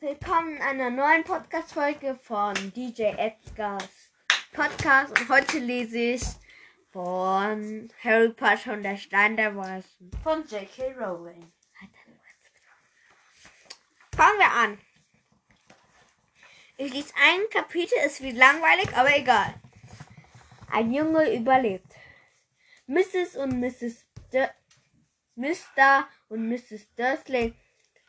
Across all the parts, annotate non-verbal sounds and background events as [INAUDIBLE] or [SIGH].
willkommen in einer neuen Podcast-Folge von DJ Edgars Podcast. Und heute lese ich von Harry Potter und der Stein der Weisen. Von J.K. Rowling. Fangen wir an. Ich lese ein Kapitel, ist wie langweilig, aber egal. Ein Junge überlebt. Mrs. und Mrs. Dur Mr. und Mrs. Dursley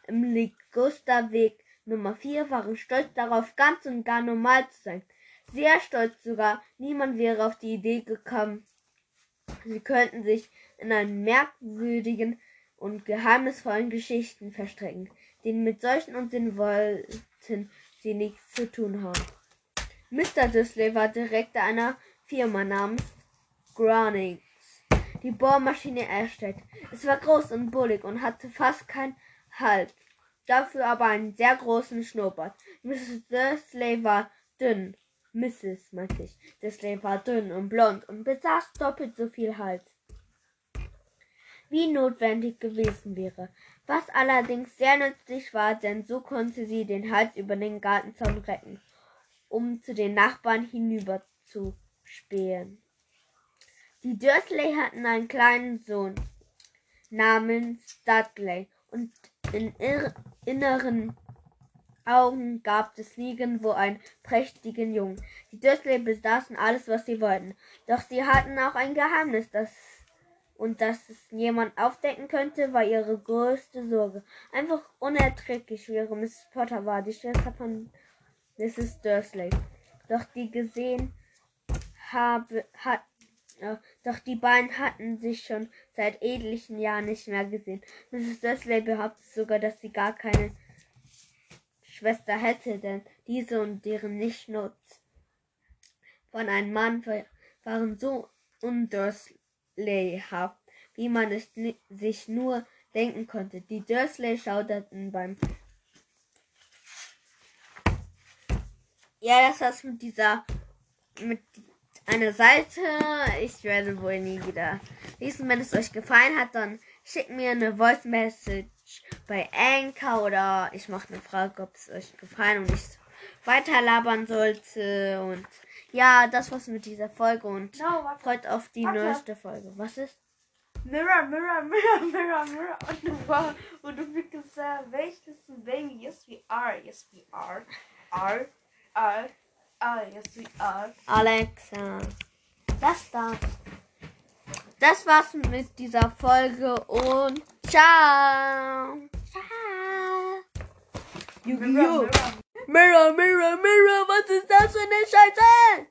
im Ligusterweg Nummer 4 waren stolz darauf, ganz und gar normal zu sein. Sehr stolz sogar. Niemand wäre auf die Idee gekommen, sie könnten sich in einen merkwürdigen und geheimnisvollen Geschichten verstricken. Denn mit solchen Unsinn wollten sie nichts zu tun haben. Mr. Dursley war Direktor einer Firma namens Gronings, die Bohrmaschine erstellt. Es war groß und bullig und hatte fast keinen Hals, dafür aber einen sehr großen Schnurrbart. Mrs. Dursley war dünn, Mrs. meinte ich. Dursley war dünn und blond und besaß doppelt so viel Hals, wie notwendig gewesen wäre. Was allerdings sehr nützlich war, denn so konnte sie den Hals über den Gartenzaun retten, um zu den Nachbarn hinüber zu spähen. Die Dursley hatten einen kleinen Sohn namens Dudley und in inneren Augen gab es nirgendwo einen prächtigen Jungen. Die Dursley besaßen alles, was sie wollten. Doch sie hatten auch ein Geheimnis, das und dass es jemand aufdecken könnte, war ihre größte Sorge. Einfach unerträglich, wie ihre Mrs. Potter war, die Schwester von Mrs. Dursley. Doch die gesehen habe, hat, doch die beiden hatten sich schon seit etlichen Jahren nicht mehr gesehen. Mrs. Dursley behauptet sogar, dass sie gar keine Schwester hätte, denn diese und deren Nichtnutz von einem Mann waren so undursleyhaft, wie man es sich nur denken konnte. Die Dursley schauderten beim Ja, das war's mit dieser mit einer Seite. Ich werde wohl nie wieder lesen. Wenn es euch gefallen hat, dann schickt mir eine Voice Message bei Anchor oder ich mache eine Frage, ob es euch gefallen und ich weiter labern sollte. Und ja, das war's mit dieser Folge und No, freut auf die Warte. neueste Folge. Was ist? Mirror, mirror, mirror, [LAUGHS] mirror, mirror. Und du, war, und du wirklich uh, welches Baby? Yes, we are. Yes, we are. Are. Are. Yes, we are. Alexa. Das das. Das war's mit dieser Folge und ciao. Ciao. Mirror, mirror. Mirror, Mirror, Mirror, was ist das für eine Scheiße?